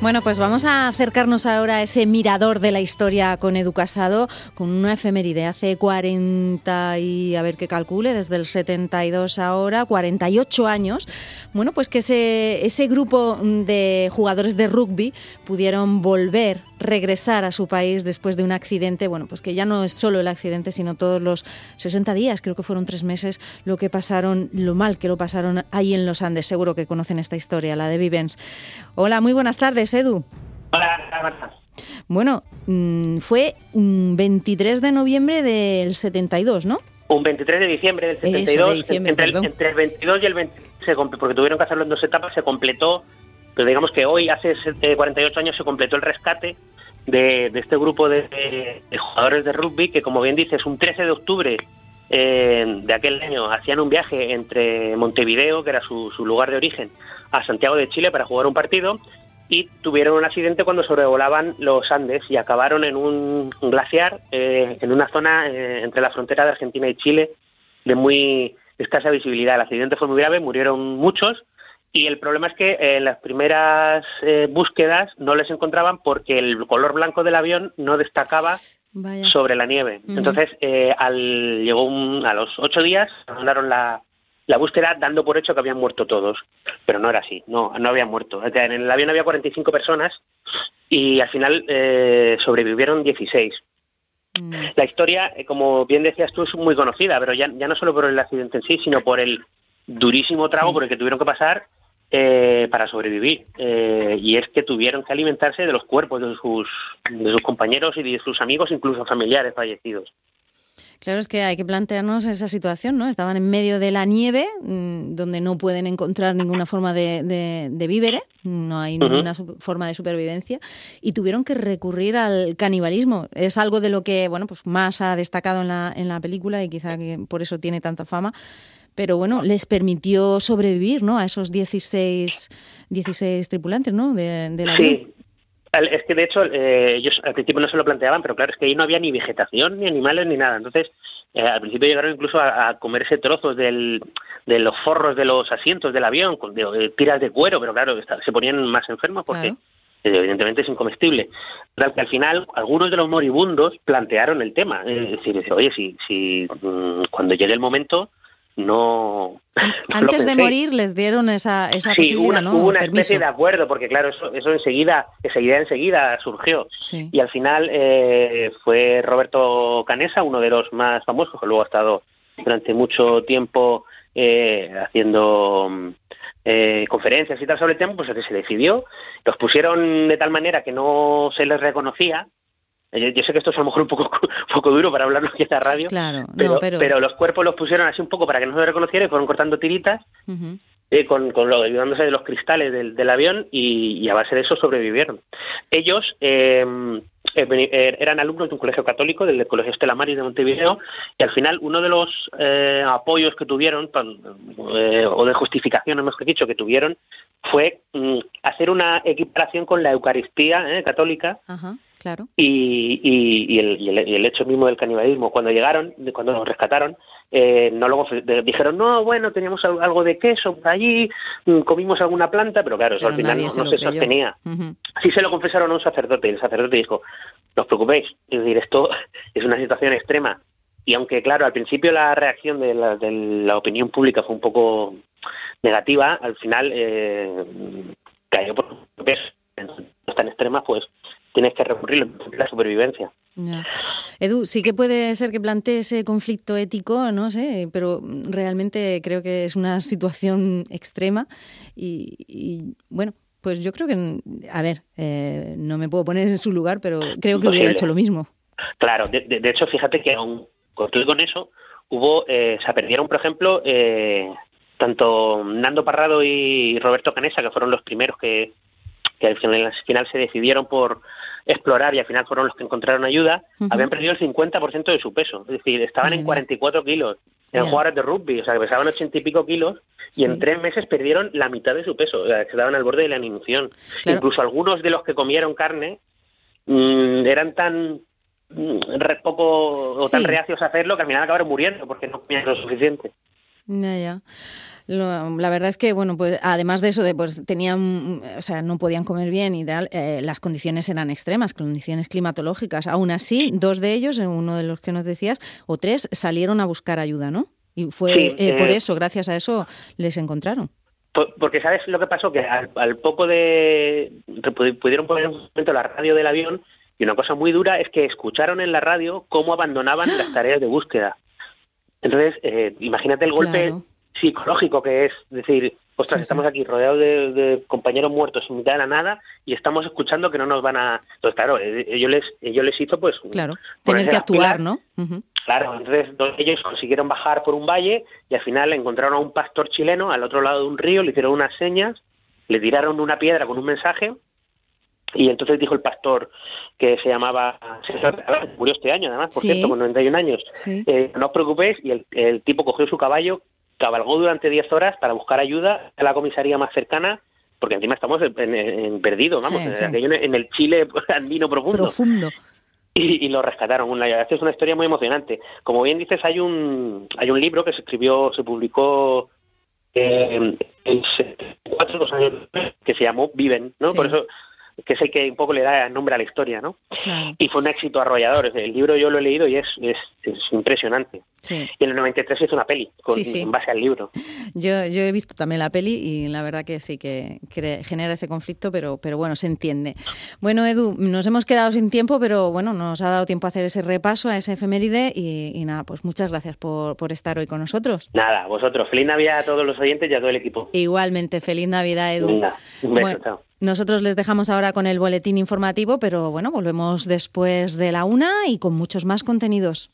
Bueno, pues vamos a acercarnos ahora a ese mirador de la historia con Edu Casado, con una efeméride hace 40 y a ver qué calcule, desde el 72 ahora, 48 años. Bueno, pues que ese, ese grupo de jugadores de rugby pudieron volver regresar a su país después de un accidente, bueno, pues que ya no es solo el accidente, sino todos los 60 días, creo que fueron tres meses, lo que pasaron, lo mal que lo pasaron ahí en los Andes. Seguro que conocen esta historia, la de Vivens. Hola, muy buenas tardes, Edu. Hola, Bueno, mm, fue un 23 de noviembre del 72, ¿no? Un 23 de diciembre del 72, entre, el, entre, el, 22 y el 23, porque tuvieron que hacerlo en dos etapas, se completó, pero digamos que hoy, hace 48 años, se completó el rescate de, este grupo de, jugadores de rugby que, como bien dices, un 13 de octubre eh, de aquel año hacían un viaje entre Montevideo, que era su, lugar de origen, a Santiago de Chile para jugar un partido y tuvieron un accidente cuando sobrevolaban los Andes y acabaron en un glaciar eh, en una zona eh, entre la frontera de Argentina y Chile de muy escasa visibilidad. El accidente fue muy grave, murieron muchos y el problema es que en eh, las primeras eh, búsquedas no les encontraban porque el color blanco del avión no destacaba sobre la nieve. Entonces, eh, al, llegó a los ocho días, mandaron la, la búsqueda dando por hecho que habían muerto todos. Pero no era así, no, no habían muerto. En el avión había 45 personas y al final sobrevivieron 16. Mm. La historia, como bien decías tú, es muy conocida, pero ya, ya no solo por el accidente en sí, sino por el durísimo trago por el que tuvieron que pasar eh, para sobrevivir. Eh, y es que tuvieron que alimentarse de los cuerpos de sus, de sus compañeros y de sus amigos, incluso familiares fallecidos. Claro, es que hay que plantearnos esa situación, ¿no? Estaban en medio de la nieve, mm, donde no pueden encontrar ninguna forma de, de, vívere, no hay ninguna forma de supervivencia, y tuvieron que recurrir al canibalismo. Es algo de lo que, bueno, pues más ha destacado en la, en la película y quizá que por eso tiene tanta fama, pero bueno, les permitió sobrevivir, ¿no? A esos 16, 16 tripulantes, ¿no? De, sí. Es que de hecho eh, ellos al principio no se lo planteaban, pero claro, es que ahí no había ni vegetación, ni animales, ni nada. Entonces, eh, al principio llegaron incluso a, comerse trozos del, de los forros de los asientos del avión, con de, tiras de cuero, pero claro, se ponían más enfermos porque evidentemente es incomestible. Tal que al final algunos de los moribundos plantearon el tema. Es decir, oye, si, si mm, cuando llegue el momento no. Antes de morir les dieron esa, esa sí, posibilidad, ¿no? Hubo una especie de acuerdo, porque claro, eso, eso enseguida, esa idea enseguida surgió. Y al final eh, fue Roberto Canesa, uno de los más famosos, que luego ha estado durante mucho tiempo eh, haciendo eh, conferencias y tal sobre el tema, pues que se decidió. Los pusieron de tal manera que no se les reconocía yo, sé que esto es a lo mejor un poco, poco duro para hablarlo aquí en la radio, claro, pero, pero... los cuerpos los pusieron así un poco para que no se reconociera y fueron cortando tiritas eh, con, con lo, ayudándose de los cristales del, del avión y, a base de eso sobrevivieron. Ellos eh, eh, eran alumnos de un colegio católico, del Colegio Estela Maris de Montevideo, y al final uno de los apoyos que tuvieron, o de justificación, hemos dicho, que tuvieron, fue mm, hacer una equiparación con la Eucaristía católica. Ajá Claro. Y, y, el, y, el, hecho mismo del canibalismo. Cuando llegaron, cuando nos rescataron, eh, no luego dijeron, no, bueno, teníamos algo de queso por allí, mm, comimos alguna planta, pero claro, eso al final no, se, sostenía. Así se lo confesaron a un sacerdote y el sacerdote dijo, no os preocupéis, es decir, esto es una situación extrema. Y aunque, claro, al principio la reacción de la, de la opinión pública fue un poco negativa, al final eh, cayó por peso tan extrema, pues tienes que recurrir a la supervivencia. Edu, sí que puede ser que plantee ese conflicto ético, no sé, pero realmente creo que es una situación extrema y, bueno, pues yo creo que, a ver, eh, no me puedo poner en su lugar, pero creo que hubiera hecho lo mismo. Claro, de, hecho, fíjate que aún con eso, hubo, eh, se perdieron, por ejemplo, eh, tanto Nando Parrado y Roberto Canesa, que fueron los primeros que, que al final se decidieron por explorar y al final fueron los que encontraron ayuda, habían perdido el 50% de su peso. Es decir, estaban en 44 kilos. Eran jugadores de rugby, o sea, que pesaban 80 y pico kilos y en tres meses perdieron la mitad de su peso. O sea, quedaban al borde de la inhibición. Incluso algunos de los que comieron carne mm, eran tan mm, poco o tan reacios a hacerlo que al final acabaron muriendo porque no comían lo suficiente. Ya, ya. La verdad es que, bueno, pues además de eso, de, pues tenían, o sea, no podían comer bien y eh, las condiciones eran extremas, condiciones climatológicas. Aún así, dos de ellos, uno de los que nos decías, o tres, salieron a buscar ayuda, ¿no? Y fue eh, por eso, gracias a eso, les encontraron. Porque sabes lo que pasó, que al, poco de pudieron poner un momento la radio del avión y una cosa muy dura es que escucharon en la radio cómo abandonaban las tareas de búsqueda. Entonces, eh, imagínate el golpe psicológico que es decir, ostras, estamos aquí rodeados de, compañeros muertos en mitad de la nada y estamos escuchando que no nos van a... Entonces, claro, eh, ellos les, ellos les hizo pues... Claro, tener que actuar, ¿no? Claro, entonces ellos consiguieron bajar por un valle y al final encontraron a un pastor chileno al otro lado de un río, le hicieron unas señas, le tiraron una piedra con un mensaje y entonces dijo el pastor que se llamaba, murió este año además, por cierto, con 91 años, eh, no os preocupéis, y el, tipo cogió su caballo, cabalgó durante 10 horas para buscar ayuda a la comisaría más cercana, porque encima estamos en, perdido, vamos, en, el Chile andino profundo. Profundo. Y, lo rescataron. Una, es una historia muy emocionante. Como bien dices, hay un, hay un libro que se escribió, se publicó eh, en cuatro dos años que se llamó Viven, ¿no? Por eso que es el que un poco le da nombre a la historia, ¿no? Y fue un éxito arrollador. El libro yo lo he leído y es, es, impresionante. Y en el 93 hizo una peli con, en base al libro. Yo, yo he visto también la peli y la verdad que sí que, genera ese conflicto, pero, pero bueno, se entiende. Bueno, Edu, nos hemos quedado sin tiempo, pero bueno, nos ha dado tiempo a hacer ese repaso a ese efeméride y, nada, pues muchas gracias por, por estar hoy con nosotros. Nada, vosotros. Feliz Navidad a todos los oyentes y a todo el equipo. Igualmente, feliz Navidad, Edu. un beso, chao. Nosotros les dejamos ahora con el boletín informativo, pero bueno, volvemos después de la una y con muchos más contenidos.